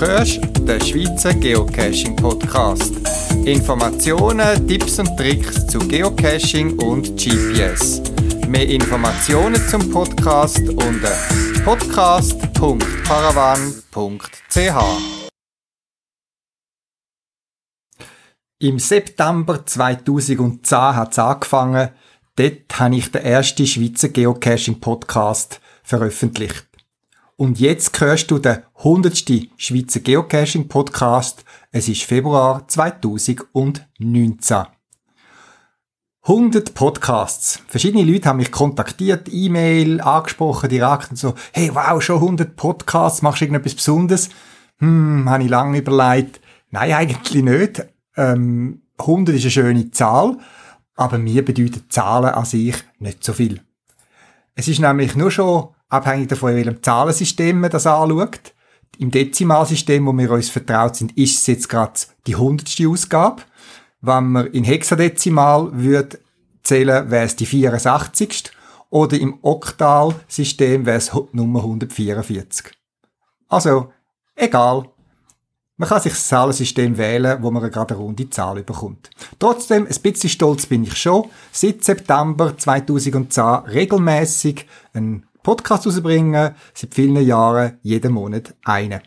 hörst den Schweizer Geocaching Podcast. Informationen, Tipps und Tricks zu Geocaching und GPS. Mehr Informationen zum Podcast unter podcast.paravan.ch. Im September 2010 hat es angefangen. Dort habe ich den ersten Schweizer Geocaching Podcast veröffentlicht. Und jetzt hörst du den 100. Schweizer Geocaching Podcast. Es ist Februar 2019. 100 Podcasts. Verschiedene Leute haben mich kontaktiert, E-Mail, angesprochen, direkt und so, hey, wow, schon 100 Podcasts, machst du irgendetwas Besonderes? Hm, habe ich lange überlegt. Nein, eigentlich nicht. Ähm, 100 ist eine schöne Zahl, aber mir bedeuten Zahlen an sich nicht so viel. Es ist nämlich nur schon abhängig davon, in welchem Zahlensystem man das anschaut. Im Dezimalsystem, wo wir uns vertraut sind, ist es jetzt gerade die hundertste Ausgabe. Wenn man in Hexadezimal würde zählen, wäre es die 84. Oder im Oktalsystem wäre es Nummer 144. Also, egal. Man kann sich das Zahlensystem wählen, wo man gerade eine runde Zahl bekommt. Trotzdem, ein bisschen stolz bin ich schon, seit September 2010 regelmäßig einen Podcast rausbringen, seit vielen Jahren, jeden Monat einen.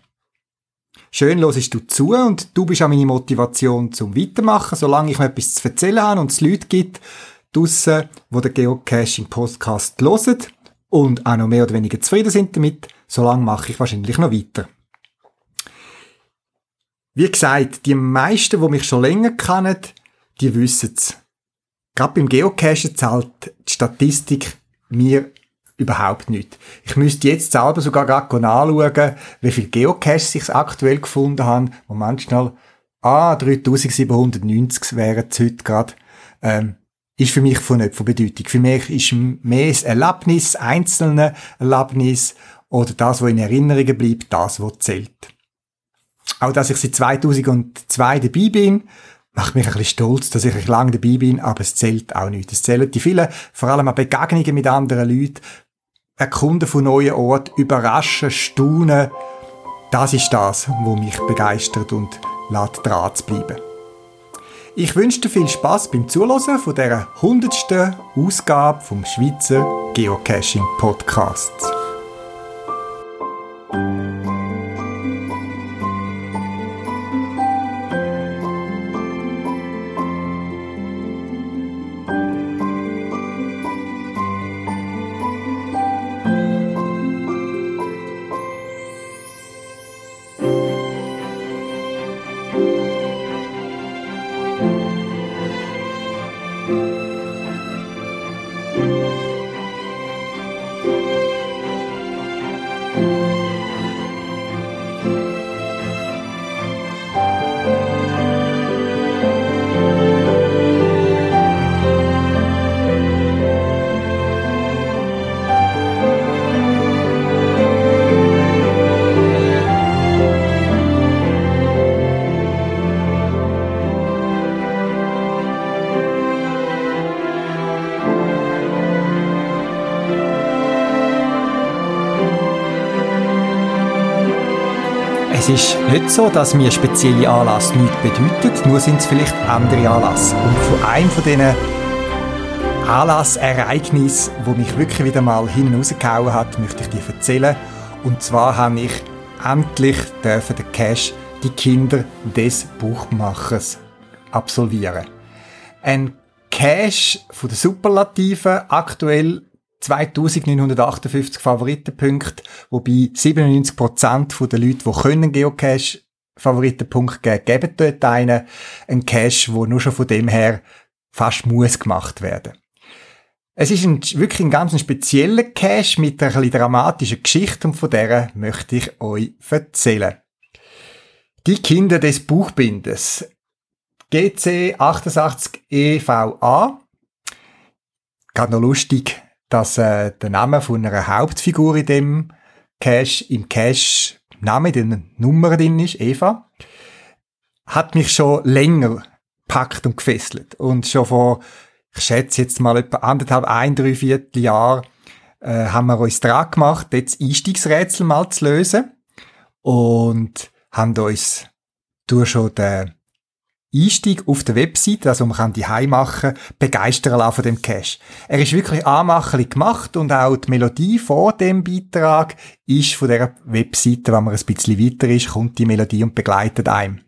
Schön hörst du zu und du bist auch meine Motivation zum Weitermachen, solange ich mir etwas zu erzählen habe und es Leute gibt draussen, die den Geocaching-Podcast hören und auch noch mehr oder weniger zufrieden sind damit, solange mache ich wahrscheinlich noch weiter. Wie gesagt, die meisten, die mich schon länger kennen, die wissen es. Gerade beim Geocachen zahlt die Statistik mir überhaupt nicht. Ich müsste jetzt selber sogar gerade anschauen, wie viele Geocaches ich aktuell gefunden habe, wo manchmal, ah, 3790 wären es heute gerade, ähm, ist für mich von nicht von Bedeutung. Für mich ist mehr das Erlebnis, einzelne Erlebnis oder das, was in Erinnerungen bleibt, das, was zählt. Auch, dass ich seit 2002 dabei bin, macht mich ein bisschen stolz, dass ich lange dabei bin, aber es zählt auch nicht. Es zählen die vielen, vor allem auch Begegnungen mit anderen Leuten, Erkunden von neuen Orten, überraschen, staunen. Das ist das, was mich begeistert und lässt dran zu bleiben. Ich wünsche dir viel Spaß beim Zuhören von dieser 100. Ausgabe vom Schweizer Geocaching Podcasts. ist nicht so, dass mir spezielle Anlass nichts bedeutet, nur sind es vielleicht andere Anlass. Und von einem von diesen Anlassereignissen, wo mich wirklich wieder mal hinten rausgehauen hat, möchte ich dir erzählen. Und zwar habe ich endlich dürfen den Cash die Kinder des Buchmachers absolvieren. Ein Cash von der Superlativen, aktuell 2958 Favoritenpunkte, wobei 97% der Leute, die können Geocache Favoritenpunkt geben, geben dort einen, einen Cache, wo nur schon von dem her fast muss gemacht werden. Es ist ein, wirklich ein ganz spezieller Cache mit einer ein dramatischen Geschichte und von der möchte ich euch erzählen. Die Kinder des Buchbindes. GC 88 EVA. Gerade noch lustig, dass äh, der Name von einer Hauptfigur in dem Cache, im Cache Name, der Nummer drin ist, Eva, hat mich schon länger packt und gefesselt. Und schon vor, ich schätze jetzt mal etwa anderthalb, ein, drei Viertel Jahr, äh, haben wir uns dran gemacht, jetzt Einstiegsrätsel mal zu lösen. Und haben uns durch schon den Einstieg auf der Webseite, also man kann die Heim machen, begeistern lassen von dem Cache. Er ist wirklich anmachlich gemacht und auch die Melodie vor dem Beitrag ist von der Webseite, wenn man ein bisschen weiter ist, kommt die Melodie und begleitet einem.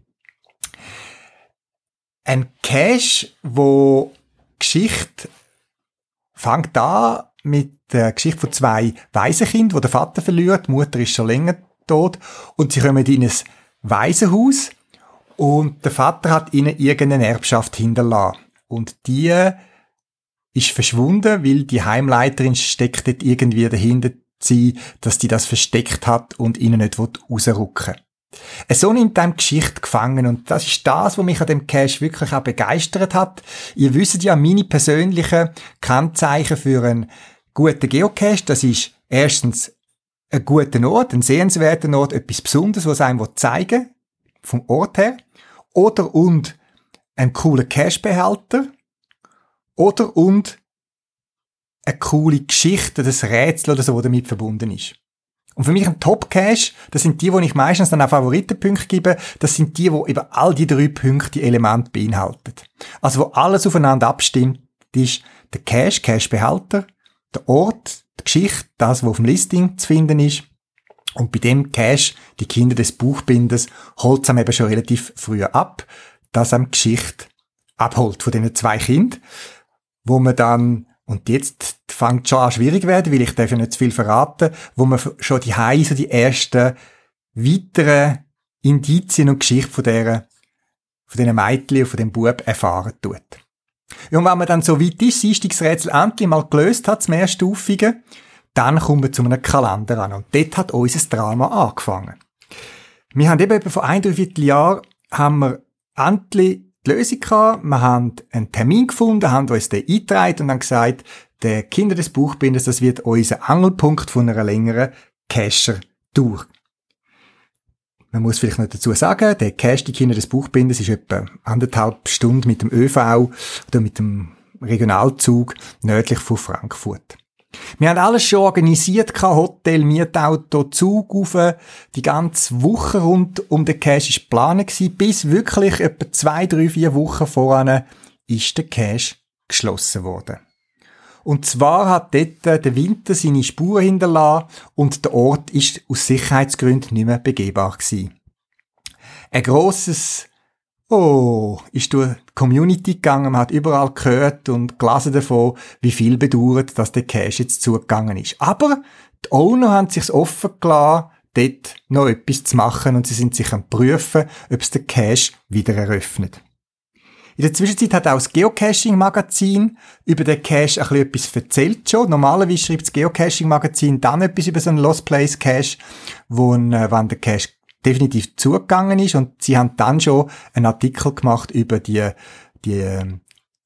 Ein Cache, wo Geschichte fängt an mit der Geschichte von zwei Waisenkindern, wo der Vater verliert, die Mutter ist schon länger tot und sie kommen in ein Waisenhaus und der Vater hat ihnen irgendeine Erbschaft hinterlassen. Und die ist verschwunden, weil die Heimleiterin steckt dort irgendwie dahinter sie, dass die das versteckt hat und ihnen nicht rausrücken will. So nimmt einem Geschichte gefangen und das ist das, was mich an dem Cache wirklich auch begeistert hat. Ihr wisst ja meine persönlichen Kennzeichen für einen guten Geocache. Das ist erstens ein guter Ort, ein sehenswerter Ort, etwas Besonderes, was einem zeigen will, vom Ort her. Oder und ein cooler Cashbehälter. Oder und eine coole Geschichte, das Rätsel oder so, das damit verbunden ist. Und für mich ein Top-Cache, das sind die, wo ich meistens dann auch Favoritenpunkte gebe, das sind die, wo eben all die drei Punkte die Elemente beinhalten. Also wo alles aufeinander abstimmt, ist der Cache, Cache-Behälter, der Ort, die Geschichte, das, was auf dem Listing zu finden ist und bei dem Cash, die Kinder des Buchbinders, holt es eben schon relativ früh ab, dass am Geschichte abholt von diesen zwei Kindern, wo man dann, und jetzt fängt schon an schwierig werden, weil ich darf ja nicht zu viel verraten, wo man schon die Heise, die ersten weiteren Indizien und Geschichte von dieser, von diesen Mädchen und von dem Bub erfahren tut. Und wenn man dann so weit ist, das Einstiegsrätsel endlich mal gelöst hat, das mehrstufige, dann kommen wir zu einem Kalender an. Und dort hat unser Drama angefangen. Wir haben eben vor ein, drei Vierteljahr haben wir endlich die Lösung gehabt. Wir haben einen Termin gefunden, haben uns den eingetragen und dann gesagt, der Kinder des Buchbinders, das wird unser Angelpunkt von einer längeren Cacher-Tour. Man muss vielleicht noch dazu sagen, der Cache, die Kinder des Buchbinders, ist etwa anderthalb Stunden mit dem ÖV oder mit dem Regionalzug nördlich von Frankfurt. Wir haben alles schon organisiert, Hotel, Mietauto, Zug auf, die ganze Woche rund um den Cache ist geplant bis wirklich etwa zwei, drei, vier Wochen voran ist der Cache geschlossen worden. Und zwar hat dort der Winter seine Spuren hinterlassen und der Ort ist aus Sicherheitsgründen nicht mehr begehbar gewesen. Ein grosses Oh, ist durch die Community gegangen, man hat überall gehört und gelesen davon, wie viel bedauert, dass der Cache jetzt zugegangen ist. Aber die Owner haben sich offen gelassen, dort noch etwas zu machen und sie sind sich am prüfen, ob es den Cache wieder eröffnet. In der Zwischenzeit hat auch das Geocaching-Magazin über den Cache ein bisschen etwas erzählt schon. Normalerweise schreibt das Geocaching-Magazin dann etwas über so einen Lost Place Cache, wo, äh, wenn der Cache definitiv zugegangen ist und sie haben dann schon einen Artikel gemacht über die, die ähm,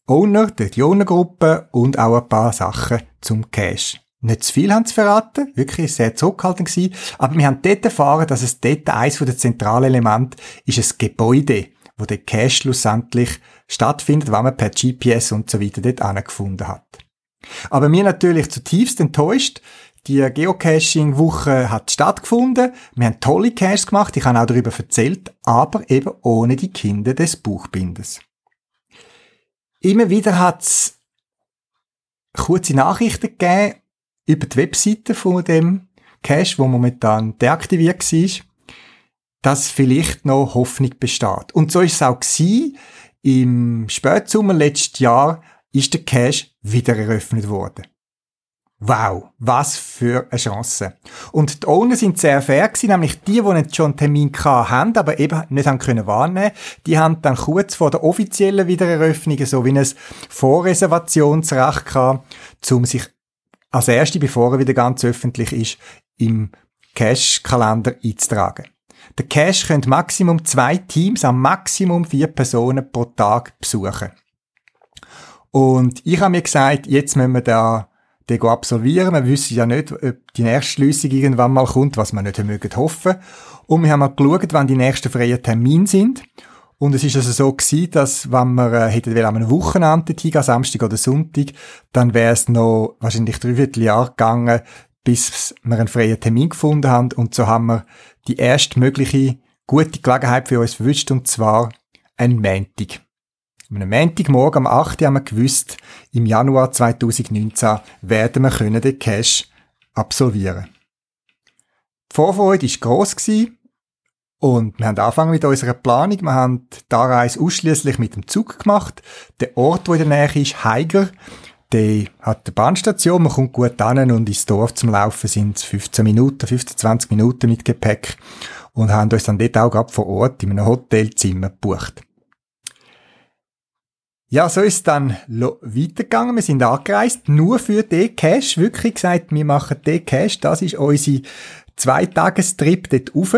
Owner, die Owner-Gruppe und auch ein paar Sachen zum Cache. Nicht zu viel haben sie verraten, wirklich sehr zurückhaltend gewesen, aber wir haben dort erfahren, dass es dort eines der zentralen Elemente ist ein Gebäude, wo der Cache schlussendlich stattfindet, wenn man per GPS und so weiter dort angefunden hat. Aber mir natürlich zutiefst enttäuscht, die Geocaching-Woche hat stattgefunden. Wir haben tolle Caches gemacht, ich habe auch darüber erzählt, aber eben ohne die Kinder des Buchbinders. Immer wieder hat es kurze Nachrichten gegeben über die Webseite von dem Cache, wo momentan deaktiviert war, dass vielleicht noch Hoffnung besteht. Und so ist es auch gewesen. Im Spätsommer letztes Jahr ist der Cache wieder eröffnet worden. Wow, was für eine Chance. Und die Owner sind sehr fair gewesen, nämlich die, die nicht schon einen Termin hatten, aber eben nicht haben können wahrnehmen, die haben dann kurz vor der offiziellen Wiedereröffnung so wie ein Vorreservationsrecht gehabt, um sich als Erste, bevor er wieder ganz öffentlich ist, im Cash-Kalender einzutragen. Der Cash könnte Maximum zwei Teams am Maximum vier Personen pro Tag besuchen. Und ich habe mir gesagt, jetzt müssen wir da den absolvieren. Wir wissen ja nicht, ob die nächste Schlüssig irgendwann mal kommt, was wir nicht mögen hoffen. Und wir haben mal geschaut, wann die nächsten freien Termine sind. Und es ist also so gewesen, dass, wenn wir äh, hätten an einem Wochenende hingehen, Samstag oder Sonntag, dann wäre es noch wahrscheinlich dreiviertel Jahr gegangen, bis wir einen freien Termin gefunden haben. Und so haben wir die erste mögliche gute Gelegenheit für uns verwünscht, und zwar ein Montag. Am Montagmorgen am 8. haben wir gewusst, im Januar 2019 werden wir den Cash absolvieren. Die Vorfreude war gross und wir haben angefangen mit unserer Planung. Wir haben die Anreise ausschließlich mit dem Zug gemacht. Der Ort, wo in der Nähe ist, Heiger, der hat eine Bahnstation, man kommt gut an und ins Dorf zum Laufen sind es 15 Minuten, 15, 20 Minuten mit Gepäck und haben uns dann dort auch gerade vor Ort in einem Hotelzimmer gebucht. Ja, so ist es dann weitergegangen. Wir sind angereist, nur für den Cash. Wirklich gesagt, wir machen den Cash. Das ist unser Zweitagestrip dort rauf.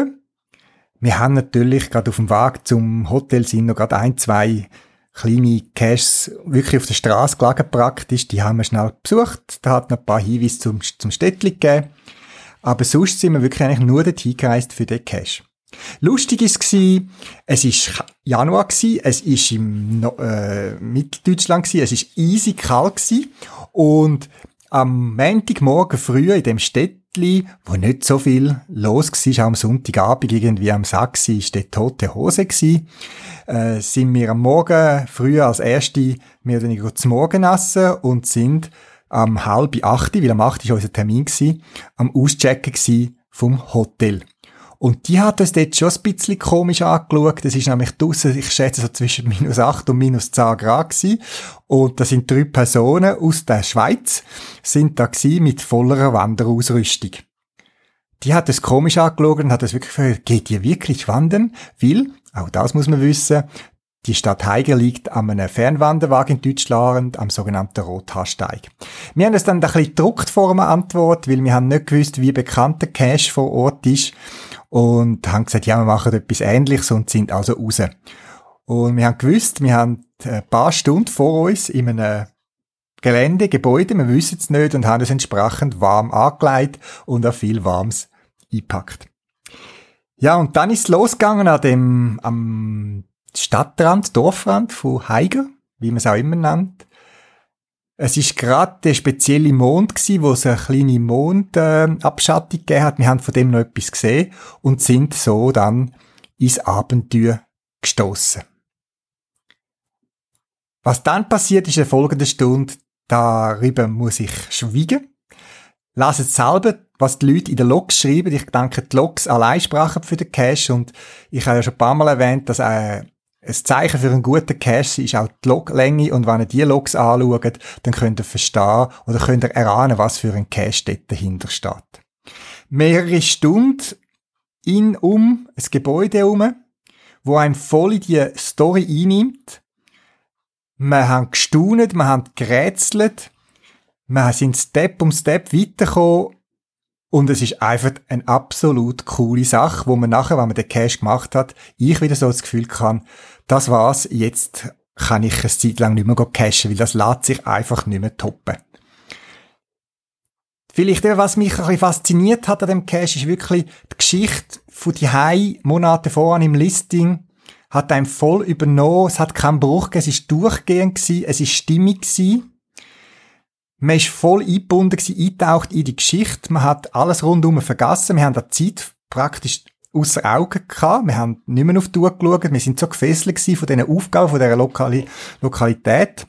Wir haben natürlich gerade auf dem Weg zum Hotel sind noch gerade ein, zwei kleine Caches wirklich auf der Straße gelegen praktisch. Die haben wir schnell besucht. Da hat noch ein paar Hinweise zum, zum Städtchen gegeben. Aber sonst sind wir wirklich eigentlich nur dorthin gereist für den Cache. Lustig ist gsi, es ist Januar gsi, es ist im äh, Mitteldeutschland gsi, es ist easy kalt gsi und am Montagmorgen früh in dem Städtli, wo nicht so viel los war, auch am Sonntagabend irgendwie am Sack ist dort tote Hose gsi, äh, sind wir am Morgen früh als Erste mehr oder weniger zum Morgen essen und sind am halb acht, weil am acht war unser Termin gsi, am Auschecken gsi vom Hotel. Und die hat uns dort schon ein bisschen komisch angeschaut. Das ist nämlich draussen, ich schätze so zwischen minus 8 und minus 10 Grad gewesen. Und da sind drei Personen aus der Schweiz, sind da gewesen mit voller Wanderausrüstung. Die hat es komisch angeschaut und hat es wirklich gefragt, geht ihr wirklich wandern? Weil, auch das muss man wissen, die Stadt Heiger liegt an einem Fernwanderwagen in Deutschland, am sogenannten Rothaarsteig. Wir haben uns dann ein bisschen gedruckt vor einer Antwort, weil wir haben nicht gewusst, wie bekannt der Cache vor Ort ist und haben gesagt, ja, wir machen etwas Ähnliches und sind also raus. Und wir haben gewusst, wir haben ein paar Stunden vor uns in einem Gelände, Gebäude, wir wissen es nicht und haben es entsprechend warm angelegt und auch viel Warmes eingepackt. Ja, und dann ist es losgegangen an dem, am Stadtrand, Dorfrand von Heiger, wie man es auch immer nennt. Es ist gerade der spezielle Mond gsi, wo es eine kleine Mondabschattung äh, gegeben hat. Wir haben von dem noch etwas gesehen und sind so dann ins Abenteuer gestoßen. Was dann passiert ist in der folgenden Stunde, darüber muss ich schweigen. Lasst selber, was die Leute in den Logs schreiben. Ich denke, die Logs allein sprachen für den Cache und ich habe ja schon ein paar Mal erwähnt, dass äh, ein Zeichen für einen guten Cache ist auch die Loglänge und wenn ihr die Logs anschaut, dann könnt ihr verstehen oder könnt ihr erahnen, was für ein Cache dort dahinter steht. Mehrere Stunden in um ein Gebäude herum, wo ein voll in die Story einnimmt. Wir haben gestaunet, wir haben gerätselt, wir sind Step um Step weitergekommen und es ist einfach eine absolut coole Sache, wo man nachher, wenn man den Cache gemacht hat, ich wieder so das Gefühl kann, das war's, jetzt kann ich eine Zeit lang nicht mehr cashen, weil das lässt sich einfach nicht mehr toppen. Vielleicht eben, was mich ein bisschen fasziniert hat an dem Cache, ist wirklich die Geschichte von die Hai Monate voran im Listing hat einem voll übernommen. Es hat keinen Bruch gegeben, es ist durchgehend gewesen, es ist stimmig gewesen. Man ist voll eingebunden gewesen, eingetaucht in die Geschichte. Man hat alles rundum vergessen. Wir haben die Zeit praktisch außer Augen gehabt. Wir haben nicht mehr auf die Uhr geschaut. Wir sind so gefesselt von diesen Aufgaben, von dieser Lokali Lokalität.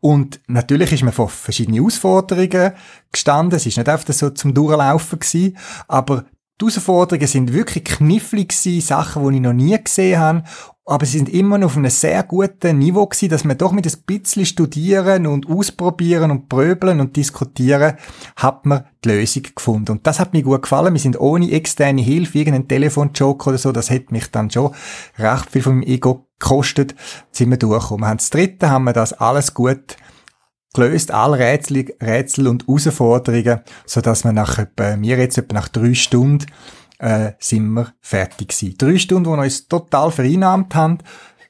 Und natürlich ist man vor verschiedenen Herausforderungen gestanden. Es ist nicht einfach so zum Durchlaufen gewesen. Aber die Herausforderungen sind wirklich knifflig gewesen, Sachen, die ich noch nie gesehen habe aber sie sind immer noch auf einem sehr guten Niveau gewesen, dass man doch mit ein bisschen studieren und ausprobieren und pröbeln und diskutieren, hat man die Lösung gefunden. Und das hat mir gut gefallen. Wir sind ohne externe Hilfe, irgendeinen Telefonjoker oder so, das hätte mich dann schon recht viel von meinem Ego gekostet, sind wir durchgekommen. Wir haben das dritte, haben wir das alles gut gelöst, alle Rätsel, Rätsel und Herausforderungen, so dass wir nach etwa, mir jetzt etwa nach drei Stunden äh, sind wir fertig gewesen. Drei Stunden, die wir uns total vereinnahmt haben.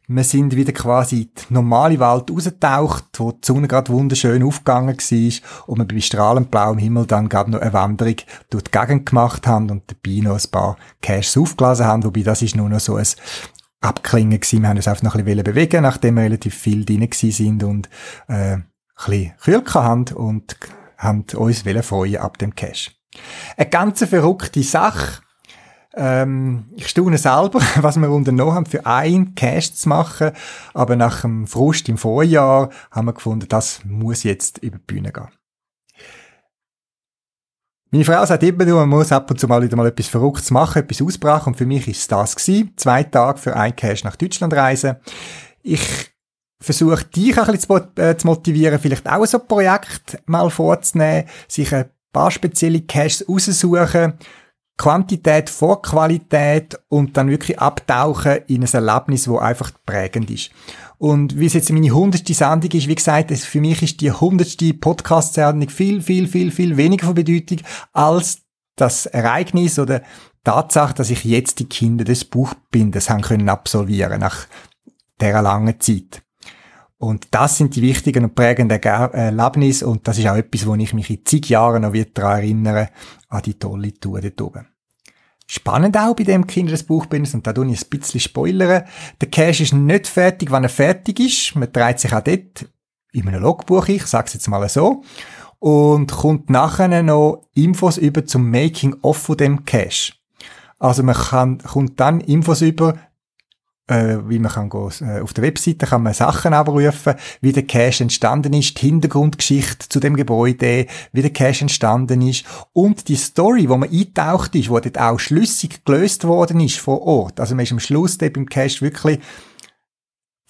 Wir sind wieder quasi in die normale Welt rausgetaucht, wo die Sonne gerade wunderschön aufgegangen war und wir bei strahlend blauem Himmel dann gerade noch eine Wanderung durch die Gegend gemacht haben und dabei noch ein paar Caches aufgelassen haben, wobei das ist nur noch so ein Abklingen gewesen. Wir haben uns einfach noch ein bisschen bewegen, nachdem wir relativ viel drin sind und äh, bisschen kühl haben und haben uns freuen ab dem Cache. Eine ganz verrückte Sache Ähm, ich staune selber, was wir unternommen haben, für einen Cash zu machen. Aber nach dem Frust im Vorjahr haben wir gefunden, das muss jetzt über die Bühne gehen. Meine Frau sagt immer nur, man muss ab und zu mal wieder mal etwas Verrücktes machen, etwas ausbrachen. Und für mich ist das gewesen. Zwei Tage für ein Cash nach Deutschland reisen. Ich versuche dich ein bisschen äh, zu motivieren, vielleicht auch so ein Projekt mal vorzunehmen, sich ein paar spezielle Caches raussuchen, Quantität vor Qualität und dann wirklich abtauchen in ein Erlebnis, wo einfach prägend ist. Und wie es jetzt meine hundertste Sendung ist, wie gesagt, für mich ist die hundertste Podcast-Sendung viel, viel, viel, viel weniger von Bedeutung als das Ereignis oder Tatsache, dass ich jetzt die Kinder des Buchbindes haben können absolvieren nach dieser langen Zeit. Und das sind die wichtigen und prägenden Erlebnisse und das ist auch etwas, wo ich mich in zig Jahren noch wieder daran erinnere, an die tolle Tour dort oben. Spannend auch bei dem Kinder des Buchbindes, und da tue ich ein bisschen spoilern. Der Cache ist nicht fertig, wenn er fertig ist. Man dreht sich auch dort in einem Logbuch, ich sag's jetzt mal so, und kommt nachher noch Infos über zum Making-of von dem Cache. Also man kann, kommt dann Infos über, äh, wie man kann gehen, äh, auf der Webseite kann man Sachen abrufen, wie der Cache entstanden ist, die Hintergrundgeschichte zu dem Gebäude, wie der Cache entstanden ist und die Story, wo man eintaucht ist, wo dort auch schlüssig gelöst worden ist vor Ort. Also man ist am Schluss dort beim Cache wirklich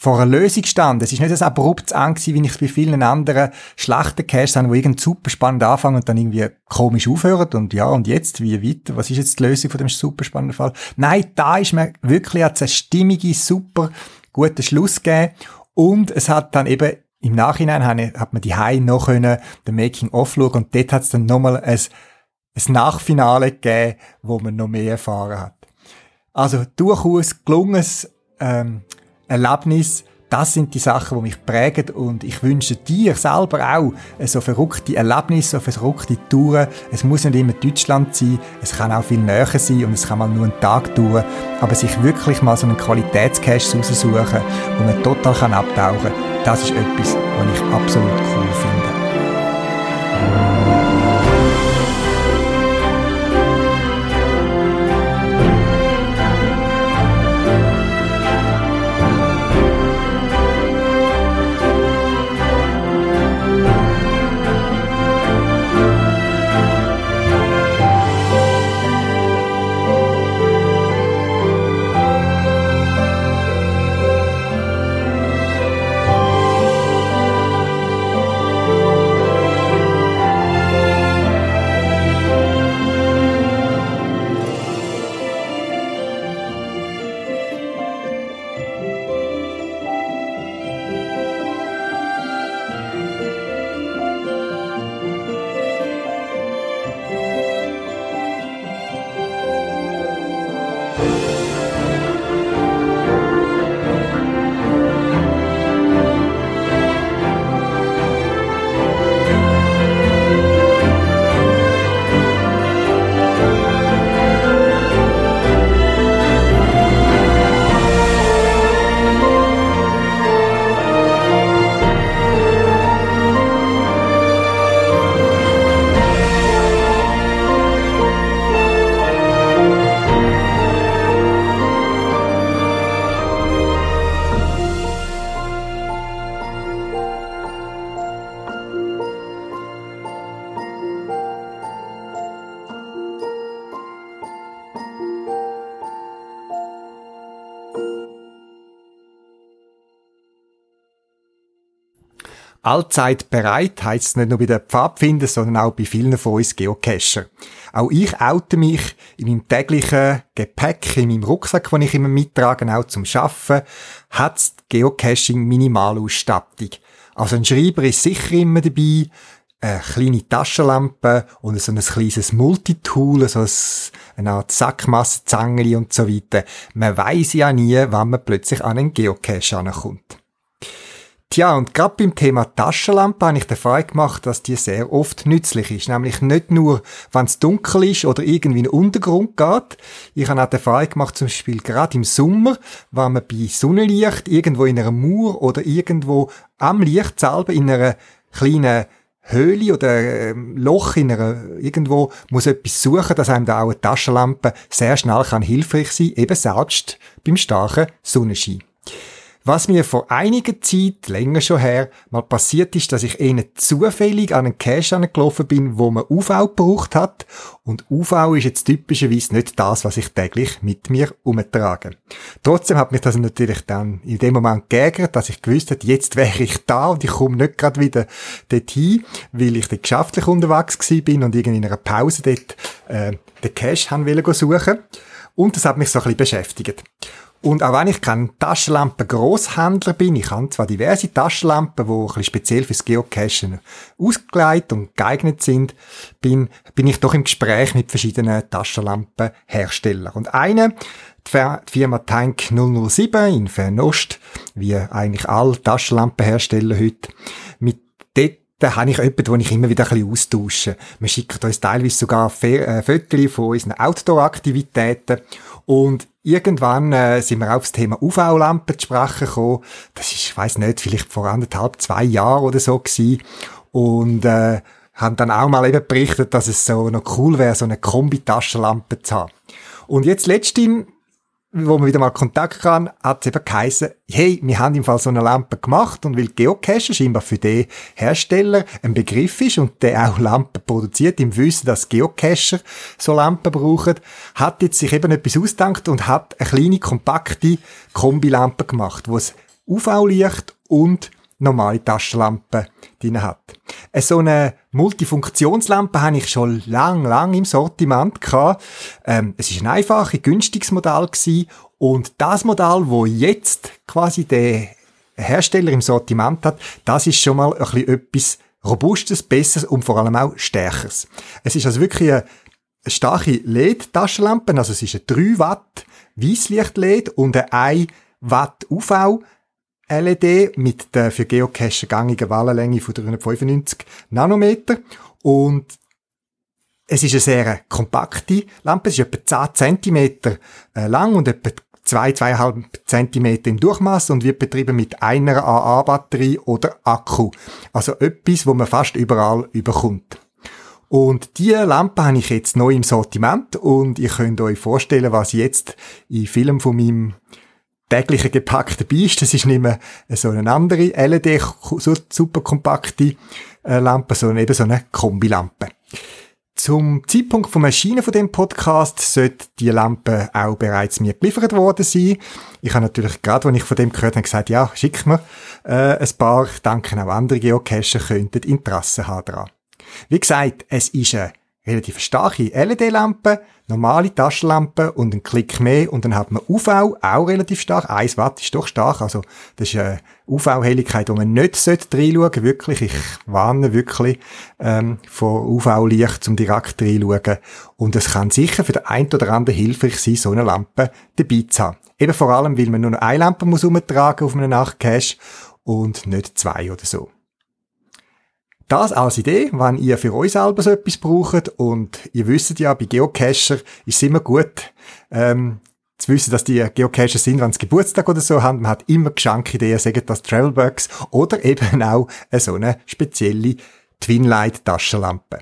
vor einer Lösung stand. Es ist nicht ein abruptes An wie ich es bei vielen anderen schlechten Caches habe, wo irgend super spannend anfangen und dann irgendwie komisch aufhören und ja, und jetzt, wie weiter? Was ist jetzt die Lösung von dem super spannenden Fall? Nein, da ist mir wirklich eine stimmige, super guten Schluss gegeben und es hat dann eben im Nachhinein hat man die High noch können, den Making-of schauen und dort hat es dann nochmal ein, ein Nachfinale gegeben, wo man noch mehr erfahren hat. Also durchaus gelungenes ähm, Erlebnis, das sind die Sachen, die mich prägen. Und ich wünsche dir selber auch so verrückte Erlebnisse, so verrückte Touren. Es muss nicht immer Deutschland sein, es kann auch viel näher sein und es kann mal nur einen Tag dauern, aber sich wirklich mal so einen Qualitätscache raussuchen, wo man total abtauchen kann, das ist etwas, was ich absolut cool Allzeit bereit heisst nicht nur bei den Pfadfindern, sondern auch bei vielen von uns Geocacher. Auch ich oute mich in meinem täglichen Gepäck, in meinem Rucksack, den ich immer mittrage, auch zum Schaffen, hat's Geocaching Minimalausstattung. Also ein Schreiber ist sicher immer dabei, eine kleine Taschenlampe und so ein kleines Multitool, so eine Art Sackmassenzangeli und so weiter. Man weiß ja nie, wann man plötzlich an einen Geocache ankommt. Tja, und gerade beim Thema Taschenlampe habe ich den Fall gemacht, dass die sehr oft nützlich ist. Nämlich nicht nur, wenn es dunkel ist oder irgendwie in den Untergrund geht. Ich habe auch den Fall gemacht, zum Beispiel gerade im Sommer, wenn man bei Sonnenlicht irgendwo in einer Mauer oder irgendwo am Licht selber in einer kleinen Höhle oder ähm, Loch in einer, irgendwo muss etwas suchen, dass einem da auch eine Taschenlampe sehr schnell kann hilfreich sein, eben selbst beim starken Sonnenschein. Was mir vor einiger Zeit, länger schon her, mal passiert ist, dass ich eher zufällig an einen Cache angelaufen bin, wo man UV gebraucht hat. Und UV ist jetzt typischerweise nicht das, was ich täglich mit mir umtrage. Trotzdem hat mich das natürlich dann in dem Moment geärgert, dass ich gewusst habe, jetzt wäre ich da und ich komme nicht gerade wieder dorthin, weil ich dort geschäftlich unterwegs bin und irgendwie in einer Pause dort äh, den Cache haben suchen. Und das hat mich so ein bisschen beschäftigt. Und auch wenn ich kein Taschenlampen-Grosshändler bin, ich habe zwar diverse Taschenlampen, die ein bisschen speziell fürs Geocachen ausgelegt und geeignet sind, bin, bin ich doch im Gespräch mit verschiedenen Taschenlampenherstellern. Und eine, die Firma Tank 007 in Fernost, wie eigentlich alle Taschenlampenhersteller heute, mit dort habe ich jemanden, wo ich immer wieder ein bisschen austausche. Wir schicken uns teilweise sogar äh, Fotos von unseren Outdoor-Aktivitäten und irgendwann äh, sind wir auf das Thema UV-Lampen zu sprechen gekommen. Das ist, ich weiss nicht, vielleicht vor anderthalb, zwei Jahren oder so gewesen. Und äh, haben dann auch mal eben berichtet, dass es so noch cool wäre, so eine Kombi-Taschenlampe zu haben. Und jetzt letztens wo man wieder mal Kontakt kann, hat es eben geheißen, hey, wir haben im Fall so eine Lampe gemacht und weil Geocacher scheinbar für den Hersteller ein Begriff ist und der auch Lampen produziert, im Wissen, dass Geocacher so Lampen brauchen, hat jetzt sich eben etwas ausgedacht und hat eine kleine, kompakte Kombilampe gemacht, wo es UV-Licht und normale Taschenlampe drin hat. So eine Multifunktionslampe habe ich schon lang, lang im Sortiment gehabt. Ähm, es ist ein einfaches, günstiges Modell gewesen. und das Modell, wo jetzt quasi der Hersteller im Sortiment hat, das ist schon mal ein bisschen etwas Robustes, Besseres und vor allem auch Stärkeres. Es ist also wirklich eine starke LED-Taschenlampe, also es ist eine 3 Watt Weißlicht-LED und eine 1 Watt UV LED mit der für Geocache gängigen Wellenlänge von 395 Nanometer und es ist eine sehr kompakte Lampe, es ist etwa 10 cm äh, lang und etwa 2-2,5 cm im Durchmesser und wird betrieben mit einer AA-Batterie oder Akku. Also etwas, wo man fast überall überkommt. Und diese Lampe habe ich jetzt neu im Sortiment und ihr könnt euch vorstellen, was jetzt in Film von meinem tägliche Gepäck dabei ist. Das ist nicht mehr so eine andere LED, super kompakte äh, Lampe, sondern eben so eine Kombilampe. Zum Zeitpunkt vom Erscheinen von dem Podcast sollte die Lampe auch bereits mir geliefert worden sein. Ich habe natürlich gerade, als ich von dem gehört habe, gesagt, ja, schick mir äh, ein paar. Ich denke, auch andere Geocacher könnten Interesse haben daran. Wie gesagt, es ist eine relativ starke LED-Lampe, normale Taschenlampe und ein Klick mehr und dann hat man UV, auch relativ stark. 1 Watt ist doch stark, also das ist eine UV-Helligkeit, wo man nicht reinschauen sollte, wirklich. Ich warne wirklich ähm, vor UV-Licht zum direkt reinschauen. Und es kann sicher für den einen oder anderen hilfreich sein, so eine Lampe dabei zu haben. Eben vor allem, weil man nur noch eine Lampe muss auf einem Nachtcache und nicht zwei oder so. Das als Idee, wenn ihr für euch selber so etwas braucht und ihr wisst ja, bei Geocacher ist es immer gut, ähm, zu wissen, dass die Geocacher sind, wenn sie Geburtstag oder so haben. Man hat immer Geschenkideen, sagen das Travelbugs oder eben auch so eine spezielle Twinlight Taschenlampe.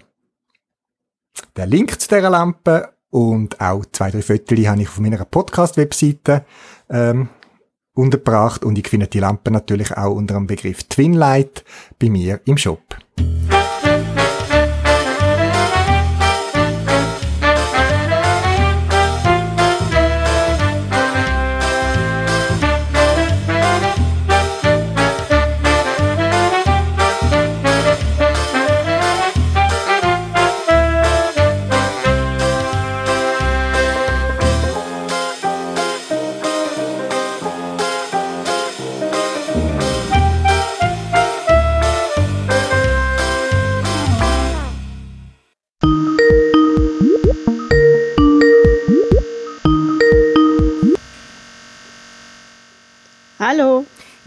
Der Link zu dieser Lampe und auch zwei, drei Fotos habe ich auf meiner Podcast-Webseite ähm, unterbracht und ich finde die Lampe natürlich auch unter dem Begriff Twinlight bei mir im Shop.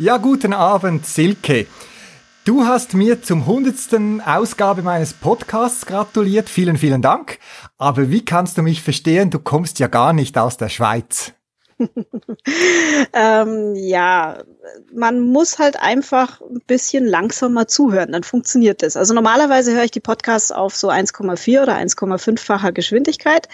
Ja, guten Abend, Silke. Du hast mir zum hundertsten Ausgabe meines Podcasts gratuliert. Vielen, vielen Dank. Aber wie kannst du mich verstehen? Du kommst ja gar nicht aus der Schweiz. ähm, ja, man muss halt einfach ein bisschen langsamer zuhören, dann funktioniert das. Also normalerweise höre ich die Podcasts auf so 1,4 oder 1,5-facher Geschwindigkeit.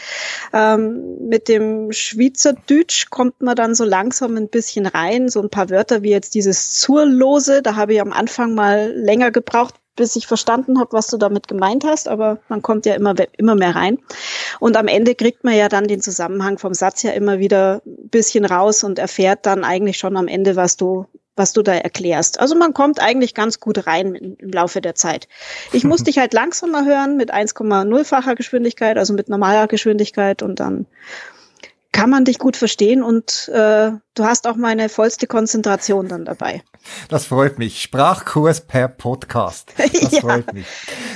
Ähm, mit dem Schweizerdeutsch kommt man dann so langsam ein bisschen rein. So ein paar Wörter wie jetzt dieses Zurlose, da habe ich am Anfang mal länger gebraucht, bis ich verstanden habe, was du damit gemeint hast, aber man kommt ja immer, immer mehr rein. Und am Ende kriegt man ja dann den Zusammenhang vom Satz ja immer wieder ein bisschen raus und erfährt dann eigentlich schon am Ende, was du was du da erklärst. Also man kommt eigentlich ganz gut rein im Laufe der Zeit. Ich muss dich halt langsamer hören mit 1,0-facher Geschwindigkeit, also mit normaler Geschwindigkeit und dann kann man dich gut verstehen und äh, du hast auch meine vollste Konzentration dann dabei. Das freut mich. Sprachkurs per Podcast. Das ja. freut mich.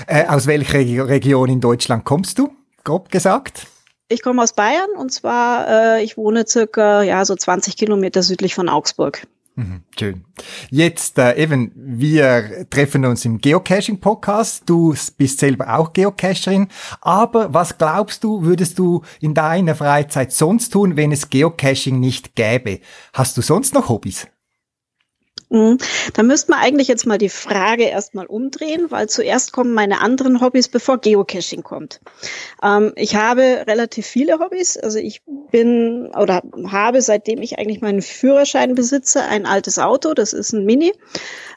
Äh, aus welcher Region in Deutschland kommst du, grob gesagt? Ich komme aus Bayern und zwar, äh, ich wohne circa ja, so 20 Kilometer südlich von Augsburg. Mhm, schön. Jetzt äh, eben, wir treffen uns im Geocaching-Podcast. Du bist selber auch Geocacherin. Aber was glaubst du, würdest du in deiner Freizeit sonst tun, wenn es Geocaching nicht gäbe? Hast du sonst noch Hobbys? Mhm. Da müsste man eigentlich jetzt mal die Frage erstmal umdrehen, weil zuerst kommen meine anderen Hobbys, bevor Geocaching kommt. Ähm, ich habe relativ viele Hobbys. Also ich bin oder habe, seitdem ich eigentlich meinen Führerschein besitze, ein altes Auto. Das ist ein Mini.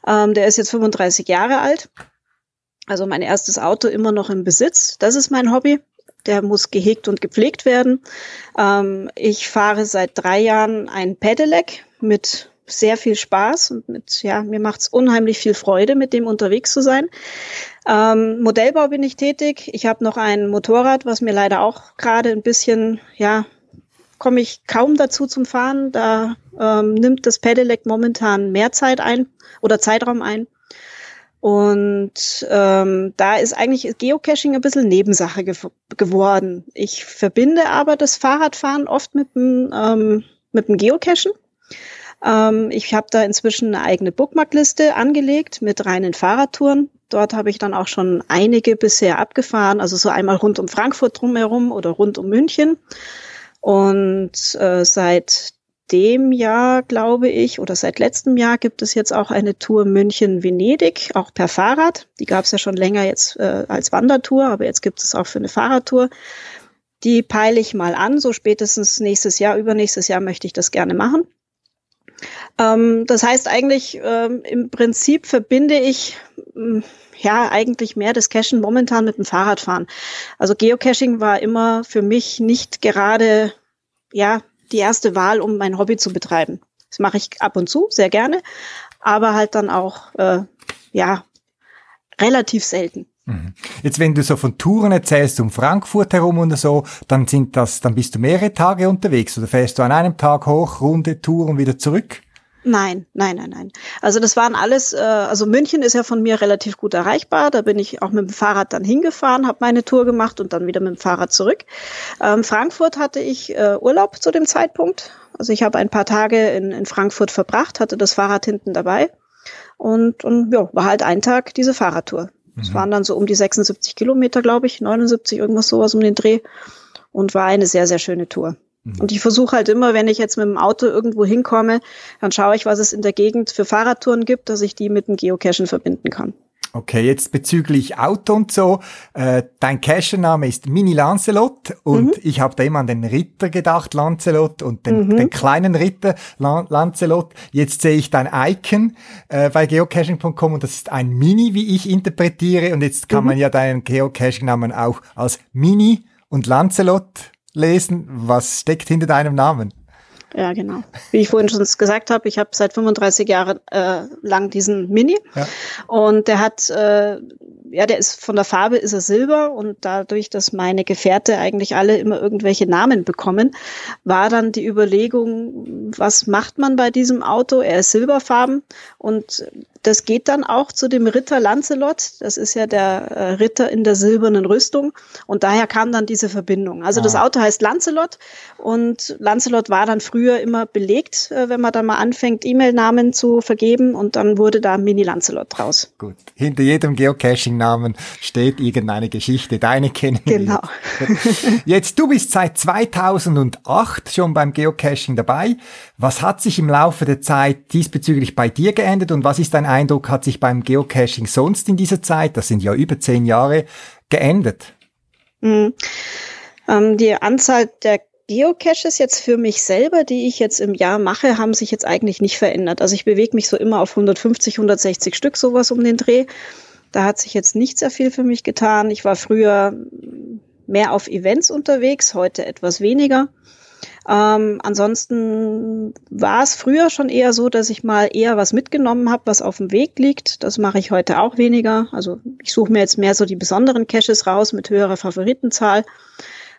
Ähm, der ist jetzt 35 Jahre alt. Also mein erstes Auto immer noch im Besitz. Das ist mein Hobby. Der muss gehegt und gepflegt werden. Ähm, ich fahre seit drei Jahren ein Pedelec mit sehr viel Spaß und mit, ja, mir macht's unheimlich viel Freude, mit dem unterwegs zu sein. Ähm, Modellbau bin ich tätig. Ich habe noch ein Motorrad, was mir leider auch gerade ein bisschen, ja, komme ich kaum dazu zum Fahren. Da ähm, nimmt das Pedelec momentan mehr Zeit ein oder Zeitraum ein. Und ähm, da ist eigentlich Geocaching ein bisschen Nebensache ge geworden. Ich verbinde aber das Fahrradfahren oft mit dem, ähm, mit dem Geocachen. Ähm, ich habe da inzwischen eine eigene Bookmarkliste angelegt mit reinen Fahrradtouren. Dort habe ich dann auch schon einige bisher abgefahren, also so einmal rund um Frankfurt drumherum oder rund um München. Und äh, seit dem Jahr, glaube ich, oder seit letztem Jahr gibt es jetzt auch eine Tour München-Venedig, auch per Fahrrad. Die gab es ja schon länger jetzt äh, als Wandertour, aber jetzt gibt es auch für eine Fahrradtour. Die peile ich mal an, so spätestens nächstes Jahr, übernächstes Jahr möchte ich das gerne machen. Ähm, das heißt eigentlich, ähm, im Prinzip verbinde ich ähm, ja eigentlich mehr das Cachen momentan mit dem Fahrradfahren. Also Geocaching war immer für mich nicht gerade ja die erste Wahl, um mein Hobby zu betreiben. Das mache ich ab und zu, sehr gerne, aber halt dann auch äh, ja relativ selten. Mhm. Jetzt, wenn du so von Touren erzählst, um Frankfurt herum und so, dann sind das, dann bist du mehrere Tage unterwegs oder fährst du an einem Tag hoch, Runde, Tour und wieder zurück? Nein, nein, nein, nein. Also das waren alles, äh, also München ist ja von mir relativ gut erreichbar. Da bin ich auch mit dem Fahrrad dann hingefahren, habe meine Tour gemacht und dann wieder mit dem Fahrrad zurück. Ähm, Frankfurt hatte ich äh, Urlaub zu dem Zeitpunkt. Also ich habe ein paar Tage in, in Frankfurt verbracht, hatte das Fahrrad hinten dabei und, und ja, war halt ein Tag diese Fahrradtour. Es mhm. waren dann so um die 76 Kilometer, glaube ich, 79, irgendwas sowas um den Dreh und war eine sehr, sehr schöne Tour. Mhm. Und ich versuche halt immer, wenn ich jetzt mit dem Auto irgendwo hinkomme, dann schaue ich, was es in der Gegend für Fahrradtouren gibt, dass ich die mit dem Geocachen verbinden kann. Okay, jetzt bezüglich Auto und so. Äh, dein Cachername ist Mini Lancelot und mhm. ich habe da immer an den Ritter gedacht, Lancelot und den, mhm. den kleinen Ritter Lan Lancelot. Jetzt sehe ich dein Icon äh, bei geocaching.com und das ist ein Mini, wie ich interpretiere. Und jetzt kann mhm. man ja deinen Geocaching-Namen auch als Mini und Lancelot lesen. Was steckt hinter deinem Namen? Ja, genau. Wie ich vorhin schon gesagt habe, ich habe seit 35 Jahren äh, lang diesen Mini ja. und der hat, äh, ja, der ist von der Farbe ist er silber und dadurch, dass meine Gefährte eigentlich alle immer irgendwelche Namen bekommen, war dann die Überlegung, was macht man bei diesem Auto? Er ist silberfarben und das geht dann auch zu dem Ritter Lancelot. Das ist ja der äh, Ritter in der silbernen Rüstung. Und daher kam dann diese Verbindung. Also ah. das Auto heißt Lancelot und Lancelot war dann früher immer belegt, äh, wenn man dann mal anfängt, E-Mail-Namen zu vergeben und dann wurde da Mini Lancelot draus. Gut. Hinter jedem Geocaching-Namen steht irgendeine Geschichte. Deine kennen wir. Genau. Jetzt, du bist seit 2008 schon beim Geocaching dabei. Was hat sich im Laufe der Zeit diesbezüglich bei dir geändert und was ist dein Eindruck, hat sich beim Geocaching sonst in dieser Zeit, das sind ja über zehn Jahre, geändert? Mhm. Ähm, die Anzahl der Geocaches jetzt für mich selber, die ich jetzt im Jahr mache, haben sich jetzt eigentlich nicht verändert. Also ich bewege mich so immer auf 150, 160 Stück, sowas um den Dreh. Da hat sich jetzt nicht sehr viel für mich getan. Ich war früher mehr auf Events unterwegs, heute etwas weniger. Ähm, ansonsten war es früher schon eher so, dass ich mal eher was mitgenommen habe, was auf dem Weg liegt. Das mache ich heute auch weniger. Also ich suche mir jetzt mehr so die besonderen Caches raus mit höherer Favoritenzahl.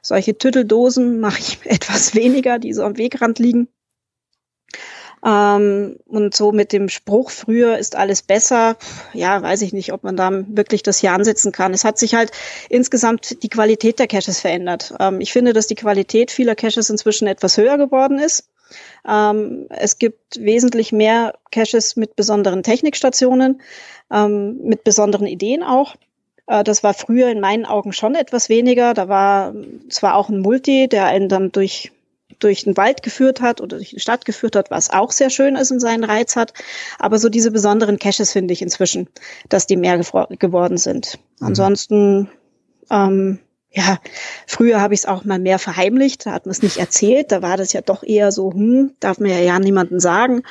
Solche Tütteldosen mache ich etwas weniger, die so am Wegrand liegen. Ähm, und so mit dem Spruch, früher ist alles besser, ja, weiß ich nicht, ob man da wirklich das hier ansetzen kann. Es hat sich halt insgesamt die Qualität der Caches verändert. Ähm, ich finde, dass die Qualität vieler Caches inzwischen etwas höher geworden ist. Ähm, es gibt wesentlich mehr Caches mit besonderen Technikstationen, ähm, mit besonderen Ideen auch. Äh, das war früher in meinen Augen schon etwas weniger. Da war zwar auch ein Multi, der einen dann durch durch den Wald geführt hat oder durch die Stadt geführt hat, was auch sehr schön ist und seinen Reiz hat. Aber so diese besonderen Caches finde ich inzwischen, dass die mehr geworden sind. Mhm. Ansonsten, ähm, ja, früher habe ich es auch mal mehr verheimlicht, da hat man es nicht erzählt, da war das ja doch eher so, hm, darf mir ja, ja niemanden sagen.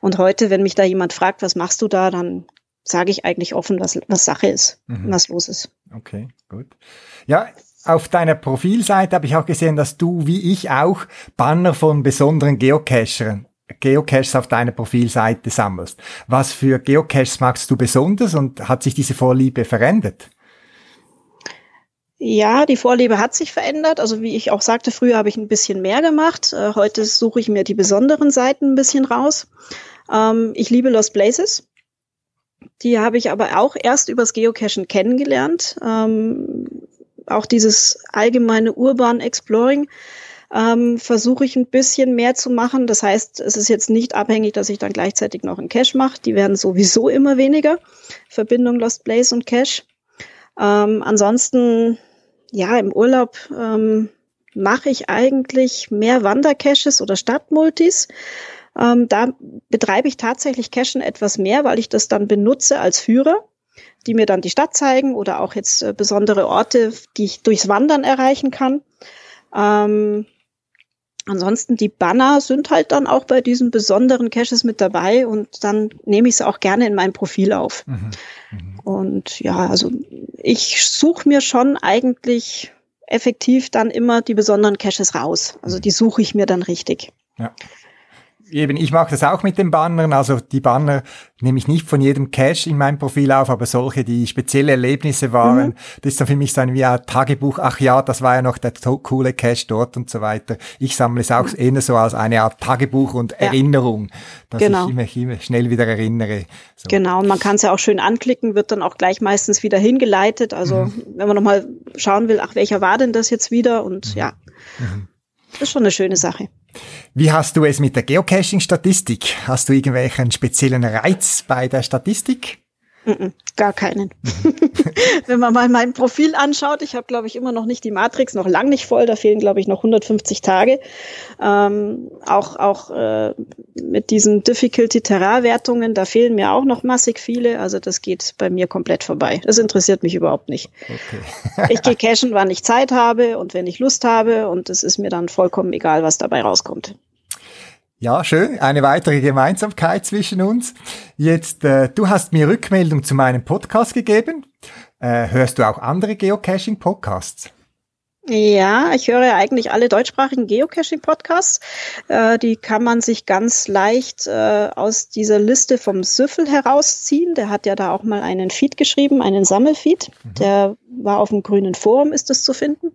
Und heute, wenn mich da jemand fragt, was machst du da, dann sage ich eigentlich offen, was, was Sache ist, mhm. was los ist. Okay, gut. Ja, auf deiner Profilseite habe ich auch gesehen, dass du, wie ich auch, Banner von besonderen Geocachern Geocaches auf deiner Profilseite sammelst. Was für Geocaches magst du besonders und hat sich diese Vorliebe verändert? Ja, die Vorliebe hat sich verändert. Also wie ich auch sagte, früher habe ich ein bisschen mehr gemacht. Äh, heute suche ich mir die besonderen Seiten ein bisschen raus. Ähm, ich liebe Lost Places. Die habe ich aber auch erst übers Geocachen kennengelernt. Ähm, auch dieses allgemeine Urban Exploring ähm, versuche ich ein bisschen mehr zu machen. Das heißt, es ist jetzt nicht abhängig, dass ich dann gleichzeitig noch einen Cache mache. Die werden sowieso immer weniger. Verbindung Lost Place und Cache. Ähm, ansonsten, ja, im Urlaub ähm, mache ich eigentlich mehr Wandercaches oder Stadtmultis. Ähm, da betreibe ich tatsächlich Cachen etwas mehr, weil ich das dann benutze als Führer die mir dann die Stadt zeigen oder auch jetzt äh, besondere Orte, die ich durchs Wandern erreichen kann. Ähm, ansonsten die Banner sind halt dann auch bei diesen besonderen Caches mit dabei und dann nehme ich sie auch gerne in mein Profil auf. Mhm. Mhm. Und ja, also ich suche mir schon eigentlich effektiv dann immer die besonderen Caches raus. Also die suche ich mir dann richtig. Ja eben, ich mache das auch mit den Bannern. Also die Banner nehme ich nicht von jedem Cache in meinem Profil auf, aber solche, die spezielle Erlebnisse waren. Mhm. Das ist dann für mich so ein wie ein Tagebuch. Ach ja, das war ja noch der coole Cache dort und so weiter. Ich sammle es auch mhm. eher so als eine Art Tagebuch und ja. Erinnerung, dass genau. ich mich immer schnell wieder erinnere. So. Genau, und man kann es ja auch schön anklicken, wird dann auch gleich meistens wieder hingeleitet. Also mhm. wenn man nochmal schauen will, ach, welcher war denn das jetzt wieder? Und mhm. ja, mhm. Das ist schon eine schöne Sache. Wie hast du es mit der Geocaching-Statistik? Hast du irgendwelchen speziellen Reiz bei der Statistik? Gar keinen. Wenn man mal mein Profil anschaut, ich habe, glaube ich, immer noch nicht die Matrix, noch lang nicht voll, da fehlen, glaube ich, noch 150 Tage. Ähm, auch auch äh, mit diesen Difficulty-Terrain-Wertungen, da fehlen mir auch noch massig viele. Also das geht bei mir komplett vorbei. Das interessiert mich überhaupt nicht. Okay. ich gehe cashen, wann ich Zeit habe und wenn ich Lust habe und es ist mir dann vollkommen egal, was dabei rauskommt. Ja, schön. Eine weitere Gemeinsamkeit zwischen uns. Jetzt, äh, du hast mir Rückmeldung zu meinem Podcast gegeben. Äh, hörst du auch andere Geocaching-Podcasts? Ja, ich höre ja eigentlich alle deutschsprachigen Geocaching-Podcasts. Äh, die kann man sich ganz leicht äh, aus dieser Liste vom Süffel herausziehen. Der hat ja da auch mal einen Feed geschrieben, einen Sammelfeed. Mhm. Der war auf dem grünen Forum, ist das zu finden.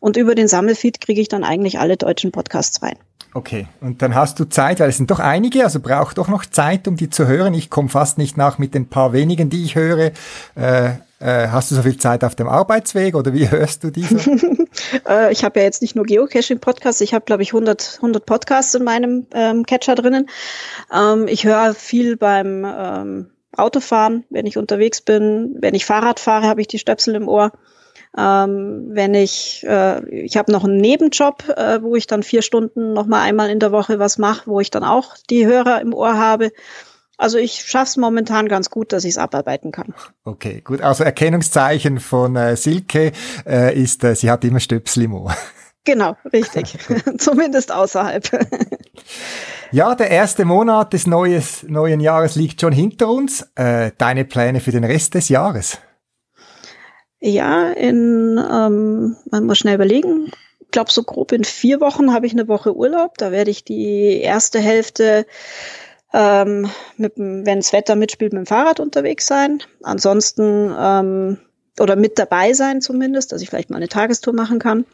Und über den Sammelfeed kriege ich dann eigentlich alle deutschen Podcasts rein. Okay, und dann hast du Zeit, weil es sind doch einige, also braucht doch noch Zeit, um die zu hören. Ich komme fast nicht nach mit den paar wenigen, die ich höre. Äh, äh, hast du so viel Zeit auf dem Arbeitsweg oder wie hörst du diese? äh, ich habe ja jetzt nicht nur Geocaching-Podcasts, ich habe, glaube ich, 100, 100 Podcasts in meinem ähm, Catcher drinnen. Ähm, ich höre viel beim ähm, Autofahren, wenn ich unterwegs bin. Wenn ich Fahrrad fahre, habe ich die Stöpsel im Ohr. Ähm, wenn ich, äh, ich habe noch einen Nebenjob, äh, wo ich dann vier Stunden noch mal einmal in der Woche was mache, wo ich dann auch die Hörer im Ohr habe. Also ich schaffe es momentan ganz gut, dass ich es abarbeiten kann. Okay, gut. Also Erkennungszeichen von äh, Silke äh, ist, äh, sie hat immer Stöpsel im Ohr. Genau, richtig. Zumindest außerhalb. ja, der erste Monat des neues, neuen Jahres liegt schon hinter uns. Äh, deine Pläne für den Rest des Jahres? Ja, in, ähm, man muss schnell überlegen. Ich glaube, so grob in vier Wochen habe ich eine Woche Urlaub. Da werde ich die erste Hälfte, ähm, wenn das Wetter mitspielt, mit dem Fahrrad unterwegs sein. Ansonsten ähm, oder mit dabei sein zumindest, dass ich vielleicht mal eine Tagestour machen kann.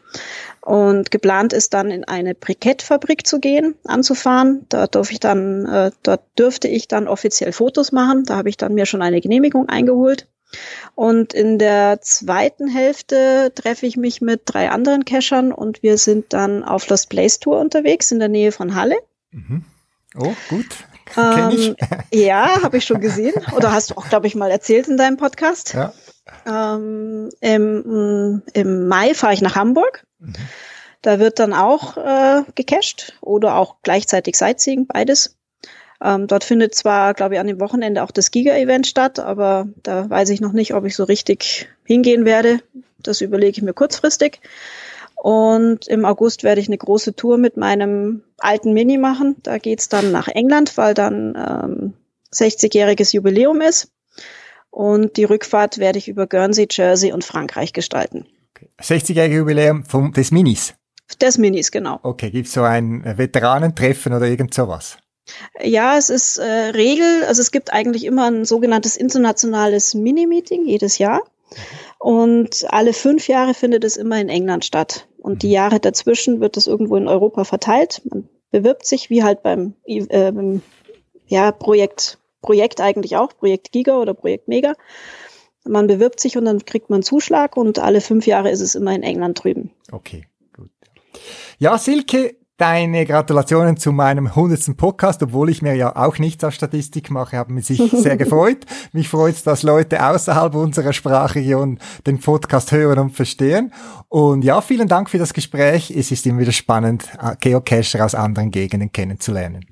Und geplant ist dann in eine Brikettfabrik zu gehen, anzufahren. Da darf ich dann, äh, dort dürfte ich dann offiziell Fotos machen. Da habe ich dann mir schon eine Genehmigung eingeholt. Und in der zweiten Hälfte treffe ich mich mit drei anderen Cachern und wir sind dann auf Lost Place Tour unterwegs in der Nähe von Halle. Mhm. Oh, gut. Ähm, ja, habe ich schon gesehen. Oder hast du auch, glaube ich, mal erzählt in deinem Podcast. Ja. Ähm, im, Im Mai fahre ich nach Hamburg. Mhm. Da wird dann auch äh, gecached oder auch gleichzeitig Sightseeing, beides. Ähm, dort findet zwar, glaube ich, an dem Wochenende auch das Giga-Event statt, aber da weiß ich noch nicht, ob ich so richtig hingehen werde. Das überlege ich mir kurzfristig. Und im August werde ich eine große Tour mit meinem alten Mini machen. Da geht's dann nach England, weil dann ähm, 60-jähriges Jubiläum ist. Und die Rückfahrt werde ich über Guernsey, Jersey und Frankreich gestalten. 60-jährige Jubiläum vom, des Minis? Des Minis, genau. Okay, gibt's so ein Veteranentreffen oder irgend sowas? Ja, es ist äh, Regel, also es gibt eigentlich immer ein sogenanntes internationales Mini-Meeting jedes Jahr. Und alle fünf Jahre findet es immer in England statt. Und die mhm. Jahre dazwischen wird es irgendwo in Europa verteilt. Man bewirbt sich, wie halt beim äh, ja, Projekt, Projekt eigentlich auch, Projekt Giga oder Projekt Mega. Man bewirbt sich und dann kriegt man Zuschlag und alle fünf Jahre ist es immer in England drüben. Okay, gut. Ja, Silke, Deine Gratulationen zu meinem hundertsten Podcast, obwohl ich mir ja auch nichts aus Statistik mache, haben mich sehr gefreut. Mich freut es, dass Leute außerhalb unserer Sprachregion den Podcast hören und verstehen. Und ja, vielen Dank für das Gespräch. Es ist immer wieder spannend, äh, Geocacher aus anderen Gegenden kennenzulernen.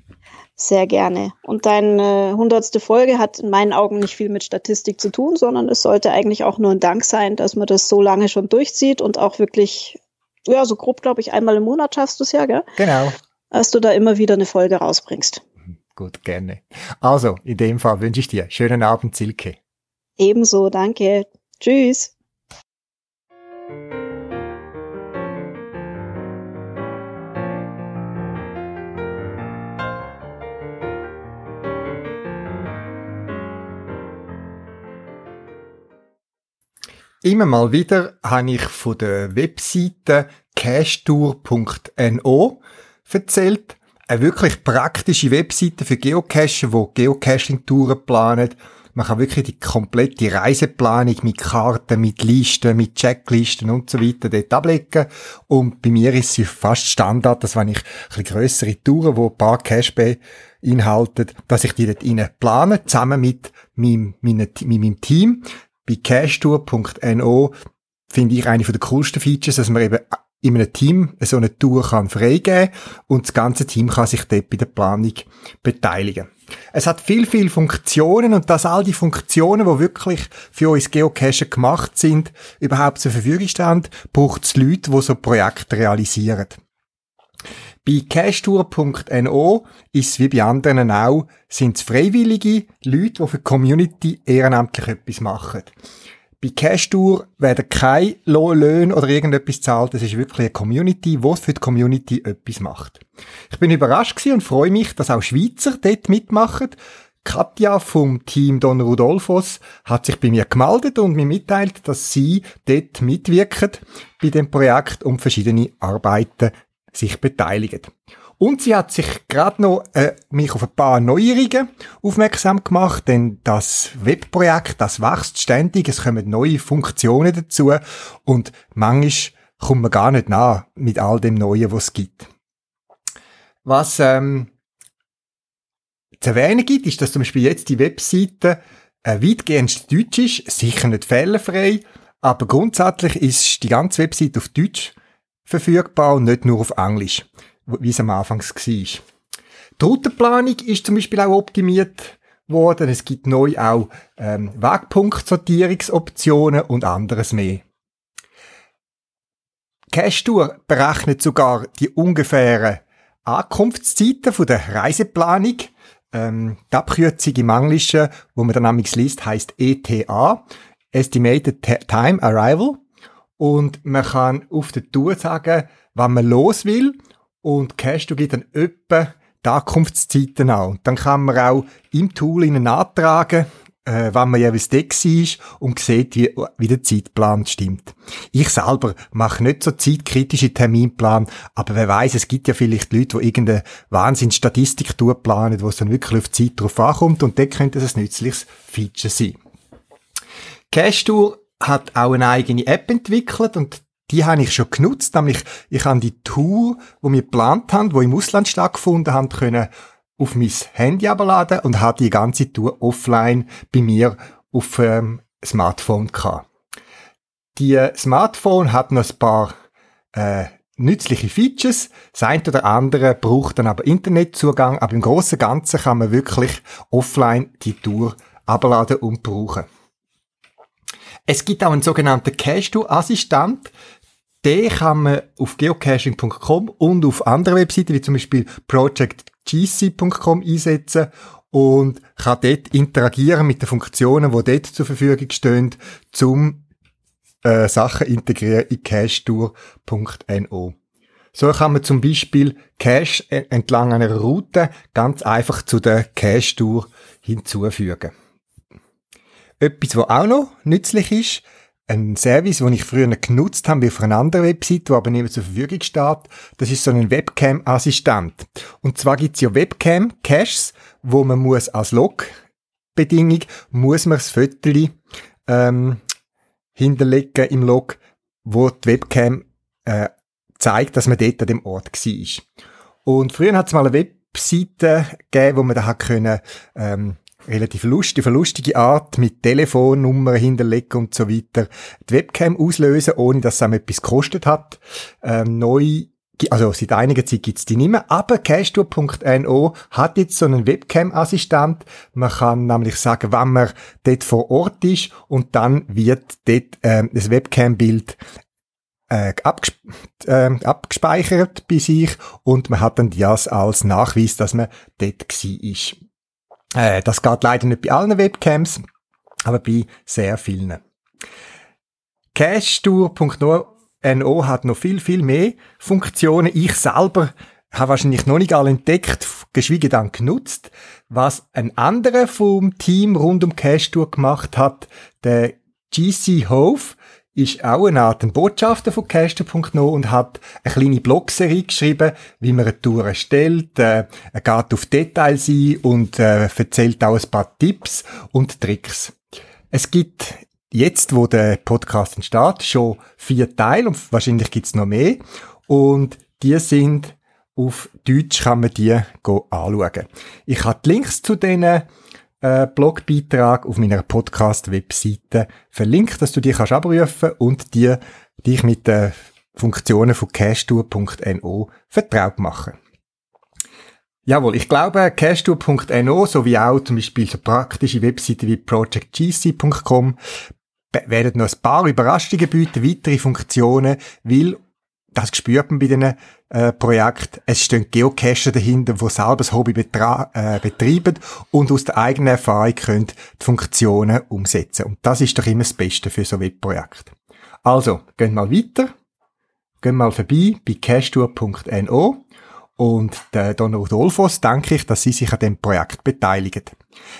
Sehr gerne. Und deine hundertste Folge hat in meinen Augen nicht viel mit Statistik zu tun, sondern es sollte eigentlich auch nur ein Dank sein, dass man das so lange schon durchzieht und auch wirklich ja, so grob, glaube ich, einmal im Monat schaffst du es ja, gell? Genau. Dass du da immer wieder eine Folge rausbringst. Gut, gerne. Also, in dem Fall wünsche ich dir schönen Abend, Silke. Ebenso, danke. Tschüss. Immer mal wieder habe ich von der Webseite cashtour.no erzählt. Eine wirklich praktische Webseite für Geocacher, wo Geocaching-Touren planen. Man kann wirklich die komplette Reiseplanung mit Karten, mit Listen, mit Checklisten und so weiter dort ablegen. Und bei mir ist sie fast Standard, dass wenn ich ein grössere Touren, die ein paar Cache beinhalten, dass ich die dort rein plane, zusammen mit meinem, mit meinem Team bei cashtour.no finde ich eine der coolsten Features, dass man eben in einem Team so eine Tour kann freigeben und das ganze Team kann sich dort bei der Planung beteiligen. Es hat viel, viel Funktionen und dass all die Funktionen, die wirklich für uns Geocacher gemacht sind, überhaupt zur Verfügung stehen, braucht es Leute, die so Projekte realisieren. Bei cashtour.no ist es wie bei anderen auch, sind es freiwillige Leute, die für die Community ehrenamtlich etwas machen. Bei Cashtour werden keine Löhne oder irgendetwas zahlt. Es ist wirklich eine Community, die für die Community etwas macht. Ich bin überrascht und freue mich, dass auch Schweizer dort mitmachen. Katja vom Team Don Rudolfos hat sich bei mir gemeldet und mir mitteilt, dass sie dort mitwirken bei dem Projekt und verschiedene Arbeiten sich beteiligen. Und sie hat sich gerade noch äh, mich auf ein paar Neuerungen aufmerksam gemacht, denn das Webprojekt, das wächst ständig, es kommen neue Funktionen dazu und manchmal kommt man gar nicht nach mit all dem Neuen, was es gibt. Was ähm, zu erwähnen gibt, ist, dass zum Beispiel jetzt die Webseite äh, weitgehend Deutsch ist, sicher nicht fehlerfrei, aber grundsätzlich ist die ganze Webseite auf Deutsch verfügbar und nicht nur auf Englisch, wie es am Anfang war. Die Routenplanung ist zum Beispiel auch optimiert worden. Es gibt neu auch ähm, Wegpunktsortierungsoptionen und anderes mehr. Cache-Tour berechnet sogar die ungefähren Ankunftszeiten von der Reiseplanung. Ähm, die Abkürzung im Englischen, wo man dann liest, heißt ETA, Estimated Time Arrival. Und man kann auf der Tour sagen, wann man los will. Und Cache gibt dann etwa die Ankunftszeiten an. Und dann kann man auch im Tool ihnen antragen, äh, wenn man jeweils da war und sieht, wie, wie der Zeitplan stimmt. Ich selber mache nicht so zeitkritische Terminplan, aber wer weiß, es gibt ja vielleicht Leute, die irgendeine Wahnsinns-Statistik planen, wo es dann wirklich auf die Zeit drauf ankommt und dort könnte es ein nützliches Feature sein. Cash Tour hat auch eine eigene App entwickelt und die habe ich schon genutzt, nämlich ich habe die Tour, wo wir geplant haben, wo im Ausland stattgefunden haben, können auf mein Handy abladen und habe die ganze Tour offline bei mir auf ähm, Smartphone gehabt. Die Smartphone hat noch ein paar äh, nützliche Features. Das eine oder andere braucht dann aber Internetzugang, aber im Großen und Ganzen kann man wirklich offline die Tour abladen und brauchen. Es gibt auch einen sogenannten Cache-Assistent. Den kann man auf geocaching.com und auf anderen Webseiten, wie zum Beispiel projectgc.com einsetzen und kann dort interagieren mit den Funktionen, die dort zur Verfügung stehen, zum äh, Sachen integrieren in cachetour.no. So kann man zum Beispiel Cache entlang einer Route ganz einfach zu der Cache-Tour hinzufügen. Etwas, was auch noch nützlich ist, ein Service, den ich früher genutzt habe, wie auf einer anderen Website, wo aber nicht mehr zur Verfügung steht, das ist so ein Webcam-Assistent. Und zwar gibt's ja Webcam-Caches, wo man muss als Log-Bedingung, muss man das Foto ähm, hinterlegen im Log, wo die Webcam äh, zeigt, dass man dort an dem Ort war. Und früher hat es mal eine Webseite gegeben, wo man da hat können, ähm, relativ lustige, lustige Art mit Telefonnummern hinterlegen und so weiter die Webcam auslösen, ohne dass es einem etwas gekostet hat. Ähm, neu also seit einiger Zeit gibt's die nicht mehr, aber cashtour.no hat jetzt so einen Webcam-Assistent. Man kann nämlich sagen, wann man dort vor Ort ist und dann wird dort äh, das Webcam-Bild äh, abgespe äh, abgespeichert bei sich und man hat dann das als Nachweis, dass man dort war. Äh, das geht leider nicht bei allen Webcams, aber bei sehr vielen. Cashtour.no hat noch viel, viel mehr Funktionen. Ich selber habe wahrscheinlich noch nicht alle entdeckt, geschwiege dann genutzt. Was ein anderer vom Team rund um Cashtour gemacht hat, der GC Hove, ist auch eine Art Botschafter von Caster.no und hat eine kleine Blogserie geschrieben, wie man eine Tour erstellt. Äh, er geht auf Details ein und äh, erzählt auch ein paar Tipps und Tricks. Es gibt jetzt, wo der Podcast entsteht, schon vier Teile und wahrscheinlich gibt's noch mehr. Und die sind auf Deutsch, kann man die anschauen. Ich habe die Links zu denen äh, Blogbeitrag auf meiner Podcast-Webseite verlinkt, dass du die kannst abrufen und dir, dich mit den Funktionen von cashtour.no vertraut machen. Jawohl, ich glaube, cashtour.no sowie auch zum Beispiel so praktische Webseiten wie projectgc.com werden noch ein paar Überraschungen bieten, weitere Funktionen, weil das spürt man bei diesen äh, Projekten. Es stehen Geocacher dahinter, die selber das Hobby äh, betreiben und aus der eigenen Erfahrung können die Funktionen umsetzen. Und das ist doch immer das Beste für so ein Webprojekt. Also, gehen mal weiter. Gehen mal vorbei bei cashtour.no und der Don Rodolfos denke ich, dass sie sich an dem Projekt beteiligen.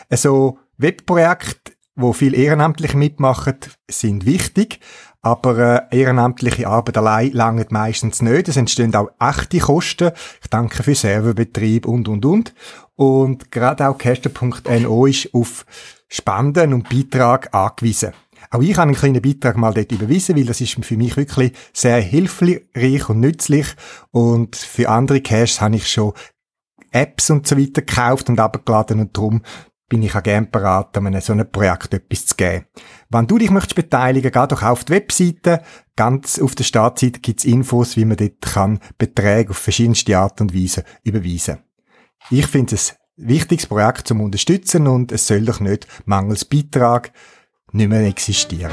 Also, Webprojekt wo viel ehrenamtlich mitmachen, sind wichtig, aber äh, ehrenamtliche Arbeit allein langt meistens nicht. Es entstehen auch echte Kosten. Ich danke für Serverbetrieb und, und, und. Und gerade auch Caster.no ist auf Spenden und Beitrag angewiesen. Auch ich habe einen kleinen Beitrag mal dort überwiesen, weil das ist für mich wirklich sehr hilfreich und nützlich. Und für andere Caches habe ich schon Apps und so weiter gekauft und abgeladen und darum bin ich auch gerne bereit, an so einem Projekt etwas zu geben. Wenn du dich möchtest beteiligen, geh doch auf die Webseite. Ganz auf der Startseite gibt's Infos, wie man dort kann Beträge auf verschiedenste Art und Weise überweisen. Ich finde es ein wichtiges Projekt zum Unterstützen und es soll doch nicht mangels Beitrag nicht mehr existieren.